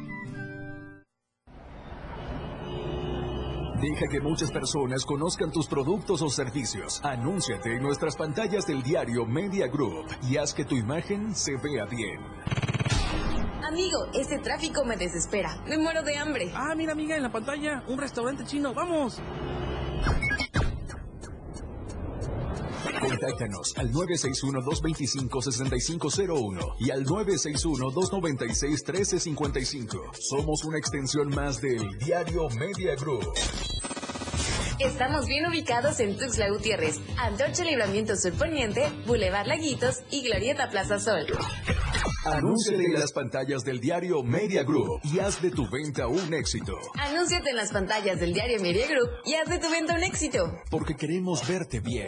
Deja que muchas personas conozcan tus productos o servicios. Anúnciate en nuestras pantallas del diario Media Group y haz que tu imagen se vea bien. Amigo, este tráfico me desespera. Me muero de hambre. Ah, mira, amiga, en la pantalla, un restaurante chino. ¡Vamos! Contáctanos al 961-225-6501 y al 961-296-1355. Somos una extensión más del Diario Media Group. Estamos bien ubicados en Tuxtla Gutiérrez, Antorcha Libramiento Sur Poniente, Boulevard Laguitos y Glorieta Plaza Sol. Anúnciate en las pantallas del diario Media Group y haz de tu venta un éxito. Anúnciate en las pantallas del diario Media Group y haz de tu venta un éxito. Porque queremos verte bien.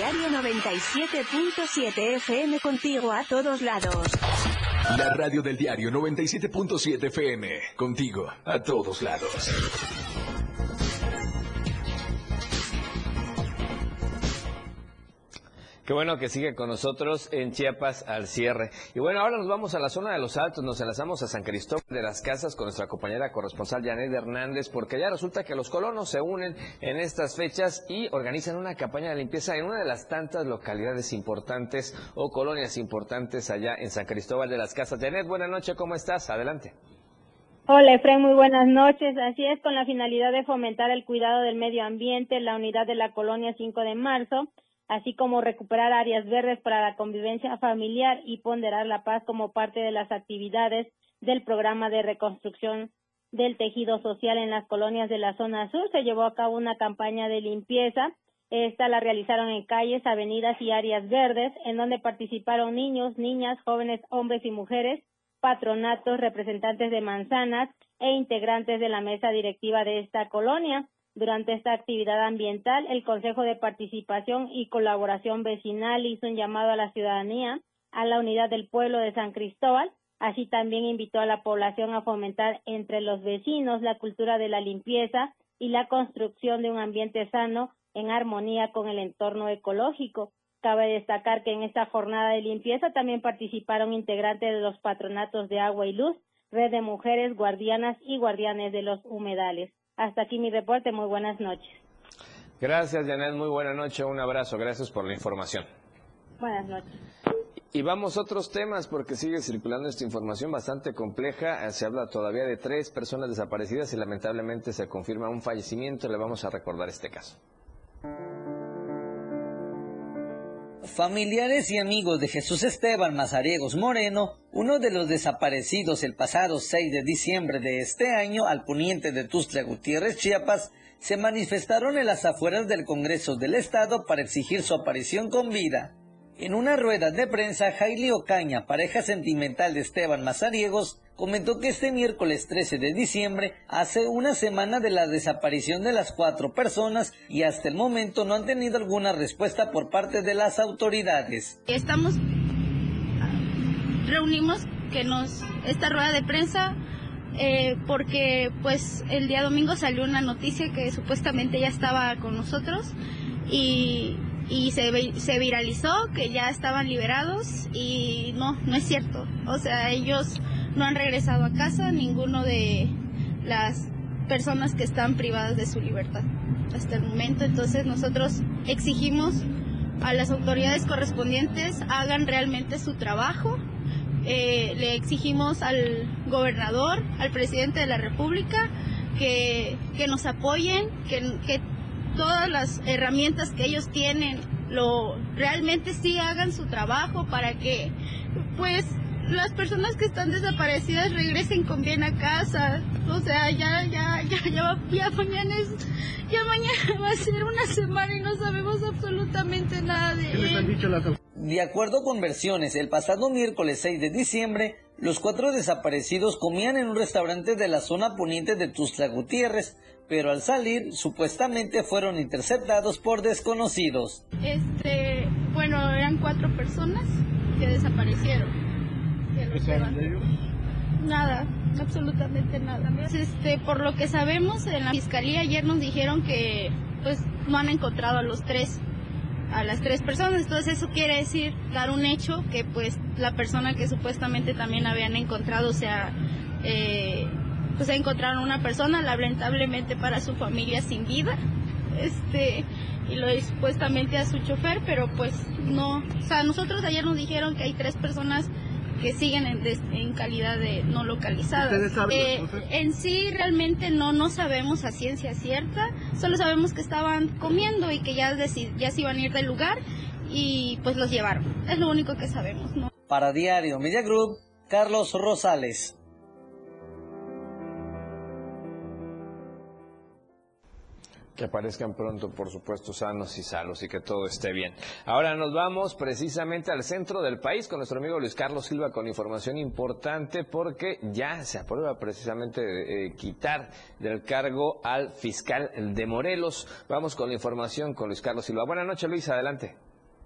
97.7 FM contigo a todos lados. La radio del diario 97.7 FM. Contigo a todos lados. Qué bueno que sigue con nosotros en Chiapas al cierre. Y bueno, ahora nos vamos a la zona de los Altos, nos enlazamos a San Cristóbal de las Casas con nuestra compañera corresponsal Janet Hernández, porque ya resulta que los colonos se unen en estas fechas y organizan una campaña de limpieza en una de las tantas localidades importantes o colonias importantes allá en San Cristóbal de las Casas. Janet, buenas noches, ¿cómo estás? Adelante. Hola Efraín, muy buenas noches. Así es, con la finalidad de fomentar el cuidado del medio ambiente, la unidad de la colonia 5 de marzo así como recuperar áreas verdes para la convivencia familiar y ponderar la paz como parte de las actividades del programa de reconstrucción del tejido social en las colonias de la zona sur. Se llevó a cabo una campaña de limpieza. Esta la realizaron en calles, avenidas y áreas verdes, en donde participaron niños, niñas, jóvenes, hombres y mujeres, patronatos, representantes de manzanas e integrantes de la mesa directiva de esta colonia. Durante esta actividad ambiental, el Consejo de Participación y Colaboración Vecinal hizo un llamado a la ciudadanía a la unidad del pueblo de San Cristóbal. Así también invitó a la población a fomentar entre los vecinos la cultura de la limpieza y la construcción de un ambiente sano en armonía con el entorno ecológico. Cabe destacar que en esta jornada de limpieza también participaron integrantes de los patronatos de agua y luz, red de mujeres guardianas y guardianes de los humedales. Hasta aquí mi reporte. Muy buenas noches. Gracias, Janet. Muy buena noche. Un abrazo. Gracias por la información. Buenas noches. Y vamos a otros temas porque sigue circulando esta información bastante compleja. Se habla todavía de tres personas desaparecidas y lamentablemente se confirma un fallecimiento. Le vamos a recordar este caso. Familiares y amigos de Jesús Esteban Mazariegos Moreno, uno de los desaparecidos el pasado 6 de diciembre de este año al poniente de Tustla Gutiérrez, Chiapas, se manifestaron en las afueras del Congreso del Estado para exigir su aparición con vida. En una rueda de prensa, Jaili Ocaña, pareja sentimental de Esteban Mazariegos, comentó que este miércoles 13 de diciembre hace una semana de la desaparición de las cuatro personas y hasta el momento no han tenido alguna respuesta por parte de las autoridades. Estamos reunimos que nos esta rueda de prensa eh, porque pues el día domingo salió una noticia que supuestamente ya estaba con nosotros y y se, se viralizó que ya estaban liberados y no, no es cierto. O sea, ellos no han regresado a casa, ninguno de las personas que están privadas de su libertad hasta el momento. Entonces nosotros exigimos a las autoridades correspondientes hagan realmente su trabajo. Eh, le exigimos al gobernador, al presidente de la República, que, que nos apoyen, que, que todas las herramientas que ellos tienen lo realmente sí hagan su trabajo para que pues las personas que están desaparecidas regresen con bien a casa. O sea, ya, ya, ya, ya, ya mañana es, ya mañana [LAUGHS] va a ser una semana y no sabemos absolutamente nada de él. De acuerdo con versiones, el pasado miércoles 6 de diciembre, los cuatro desaparecidos comían en un restaurante de la zona poniente de Tuzla Gutiérrez, pero al salir supuestamente fueron interceptados por desconocidos. Este, bueno, eran cuatro personas que desaparecieron. Nada, absolutamente nada. Este, por lo que sabemos, en la fiscalía ayer nos dijeron que pues no han encontrado a los tres a las tres personas. Entonces eso quiere decir dar un hecho que pues la persona que supuestamente también habían encontrado, o sea, eh, pues encontraron una persona lamentablemente para su familia sin vida, este, y lo supuestamente a su chofer, pero pues no, o sea, nosotros ayer nos dijeron que hay tres personas que siguen en, calidad de no localizadas. Eh, en sí realmente no no sabemos a ciencia cierta, solo sabemos que estaban comiendo y que ya, ya se iban a ir del lugar y pues los llevaron. Es lo único que sabemos, ¿no? Para Diario Media Group, Carlos Rosales. Que aparezcan pronto, por supuesto, sanos y salos y que todo esté bien. Ahora nos vamos precisamente al centro del país con nuestro amigo Luis Carlos Silva con información importante porque ya se aprueba precisamente eh, quitar del cargo al fiscal de Morelos. Vamos con la información con Luis Carlos Silva. Buenas noches, Luis, adelante.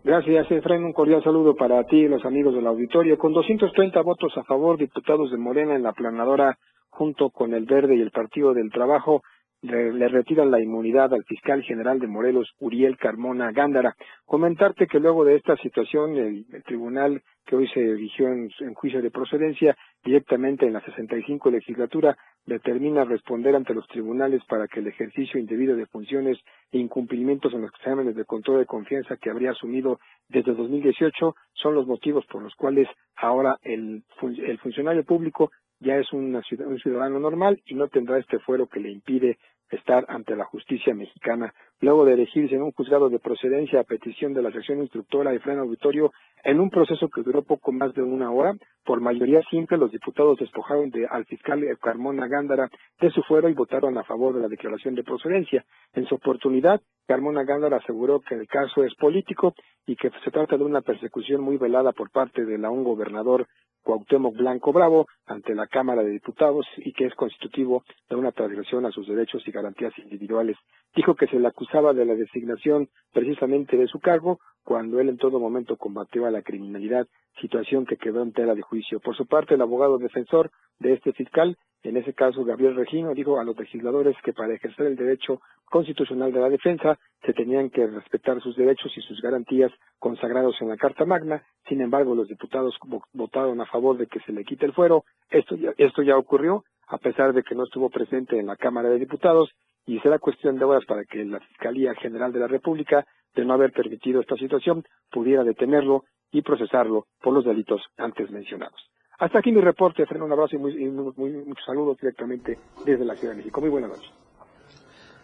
Gracias, Efraín. Un cordial saludo para ti y los amigos del auditorio. Con 230 votos a favor, diputados de Morena en la planadora junto con el Verde y el Partido del Trabajo le, retiran la inmunidad al fiscal general de Morelos, Uriel Carmona Gándara. Comentarte que luego de esta situación, el, tribunal que hoy se erigió en, juicio de procedencia directamente en la 65 legislatura determina responder ante los tribunales para que el ejercicio indebido de funciones e incumplimientos en los exámenes de control de confianza que habría asumido desde 2018 son los motivos por los cuales ahora el, el funcionario público ya es un ciudadano normal y no tendrá este fuero que le impide estar ante la justicia mexicana. Luego de elegirse en un juzgado de procedencia a petición de la sección instructora Freno Auditorio, en un proceso que duró poco más de una hora, por mayoría simple los diputados despojaron de, al fiscal Carmona Gándara de su fuero y votaron a favor de la declaración de procedencia. En su oportunidad, Carmona Gándara aseguró que el caso es político y que se trata de una persecución muy velada por parte de la un gobernador Cuauhtémoc Blanco Bravo ante la Cámara de Diputados y que es constitutivo de una transgresión a sus derechos y garantías individuales. Dijo que se le de la designación precisamente de su cargo cuando él en todo momento combatió a la criminalidad, situación que quedó en tela de juicio. Por su parte, el abogado defensor de este fiscal en ese caso, Gabriel Regino dijo a los legisladores que para ejercer el derecho constitucional de la defensa se tenían que respetar sus derechos y sus garantías consagrados en la Carta Magna. Sin embargo, los diputados votaron a favor de que se le quite el fuero. Esto ya, esto ya ocurrió, a pesar de que no estuvo presente en la Cámara de Diputados, y será cuestión de horas para que la Fiscalía General de la República, de no haber permitido esta situación, pudiera detenerlo y procesarlo por los delitos antes mencionados. Hasta aquí mi reporte, Fernando. Un abrazo y, muy, muchos saludos directamente desde la Ciudad de México. Muy buenas noches.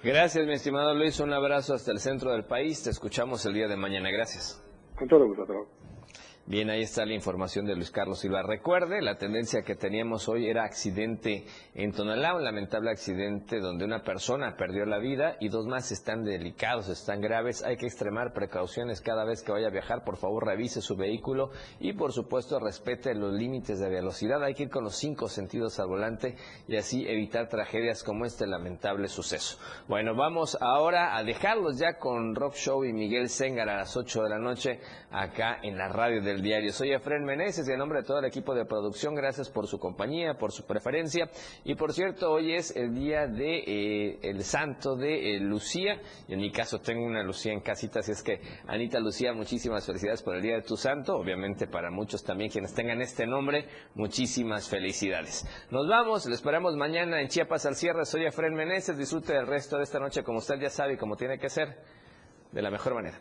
Gracias, mi estimado Luis. Un abrazo hasta el centro del país. Te escuchamos el día de mañana. Gracias. Con todo gusto. Bien, ahí está la información de Luis Carlos Silva. Recuerde, la tendencia que teníamos hoy era accidente en Tonalá, un lamentable accidente donde una persona perdió la vida y dos más están delicados, están graves. Hay que extremar precauciones cada vez que vaya a viajar. Por favor, revise su vehículo y, por supuesto, respete los límites de velocidad. Hay que ir con los cinco sentidos al volante y así evitar tragedias como este lamentable suceso. Bueno, vamos ahora a dejarlos ya con Rock Show y Miguel Sengar a las 8 de la noche acá en la radio del diario. Soy Efren Meneses y en nombre de todo el equipo de producción, gracias por su compañía, por su preferencia. Y por cierto, hoy es el día de eh, el santo de eh, Lucía. Y en mi caso tengo una Lucía en casita, así es que Anita Lucía, muchísimas felicidades por el día de tu santo. Obviamente para muchos también quienes tengan este nombre, muchísimas felicidades. Nos vamos, le esperamos mañana en Chiapas al cierre. Soy Efren Meneses, disfrute del resto de esta noche como usted ya sabe y como tiene que ser, de la mejor manera.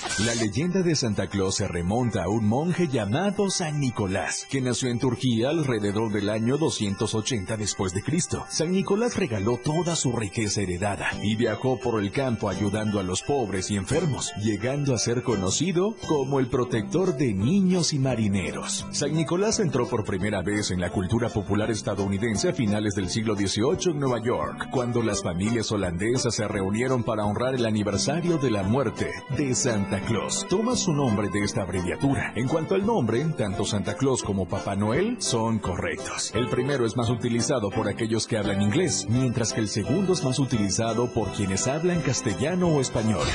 La leyenda de Santa Claus se remonta a un monje llamado San Nicolás, que nació en Turquía alrededor del año 280 después de Cristo. San Nicolás regaló toda su riqueza heredada y viajó por el campo ayudando a los pobres y enfermos, llegando a ser conocido como el protector de niños y marineros. San Nicolás entró por primera vez en la cultura popular estadounidense a finales del siglo XVIII en Nueva York, cuando las familias holandesas se reunieron para honrar el aniversario de la muerte de Santa Claus toma su nombre de esta abreviatura. En cuanto al nombre, tanto Santa Claus como Papá Noel son correctos. El primero es más utilizado por aquellos que hablan inglés, mientras que el segundo es más utilizado por quienes hablan castellano o español.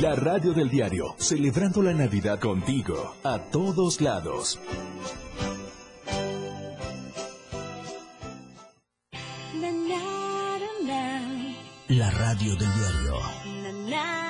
La radio del diario, celebrando la Navidad contigo, a todos lados. La radio del diario.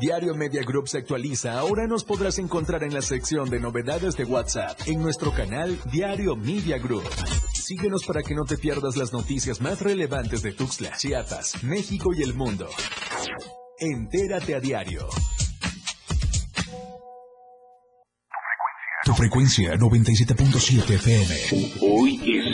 Diario Media Group se actualiza. Ahora nos podrás encontrar en la sección de novedades de WhatsApp en nuestro canal Diario Media Group. Síguenos para que no te pierdas las noticias más relevantes de Tuxtla, Chiapas, México y el mundo. Entérate a diario. Tu frecuencia 97.7 FM. Hoy es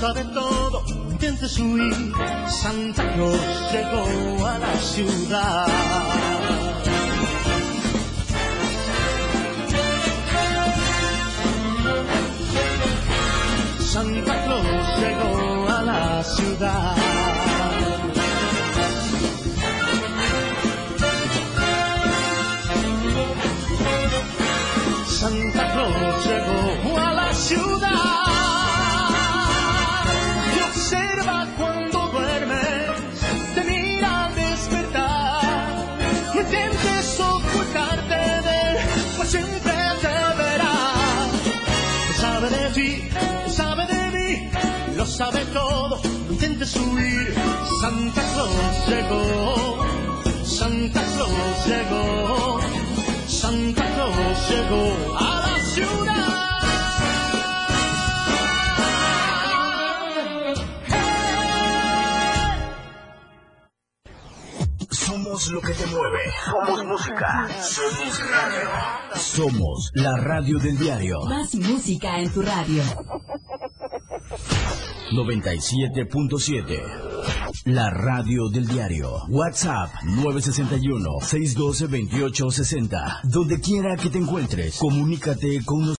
Sabe todo. Intentes huir, Santa Claus llegó a la ciudad. Santa Claus llegó a la ciudad. Sabe todo, no intentes huir. Santa Claus llegó, Santa Claus llegó, Santa Claus llegó a la ciudad. Somos lo que te mueve. Somos música. Somos radio. Somos la radio del diario. Más música en tu radio. 97.7. Somos la radio del diario. WhatsApp 961-612-2860. Donde quiera que te encuentres, comunícate con nosotros.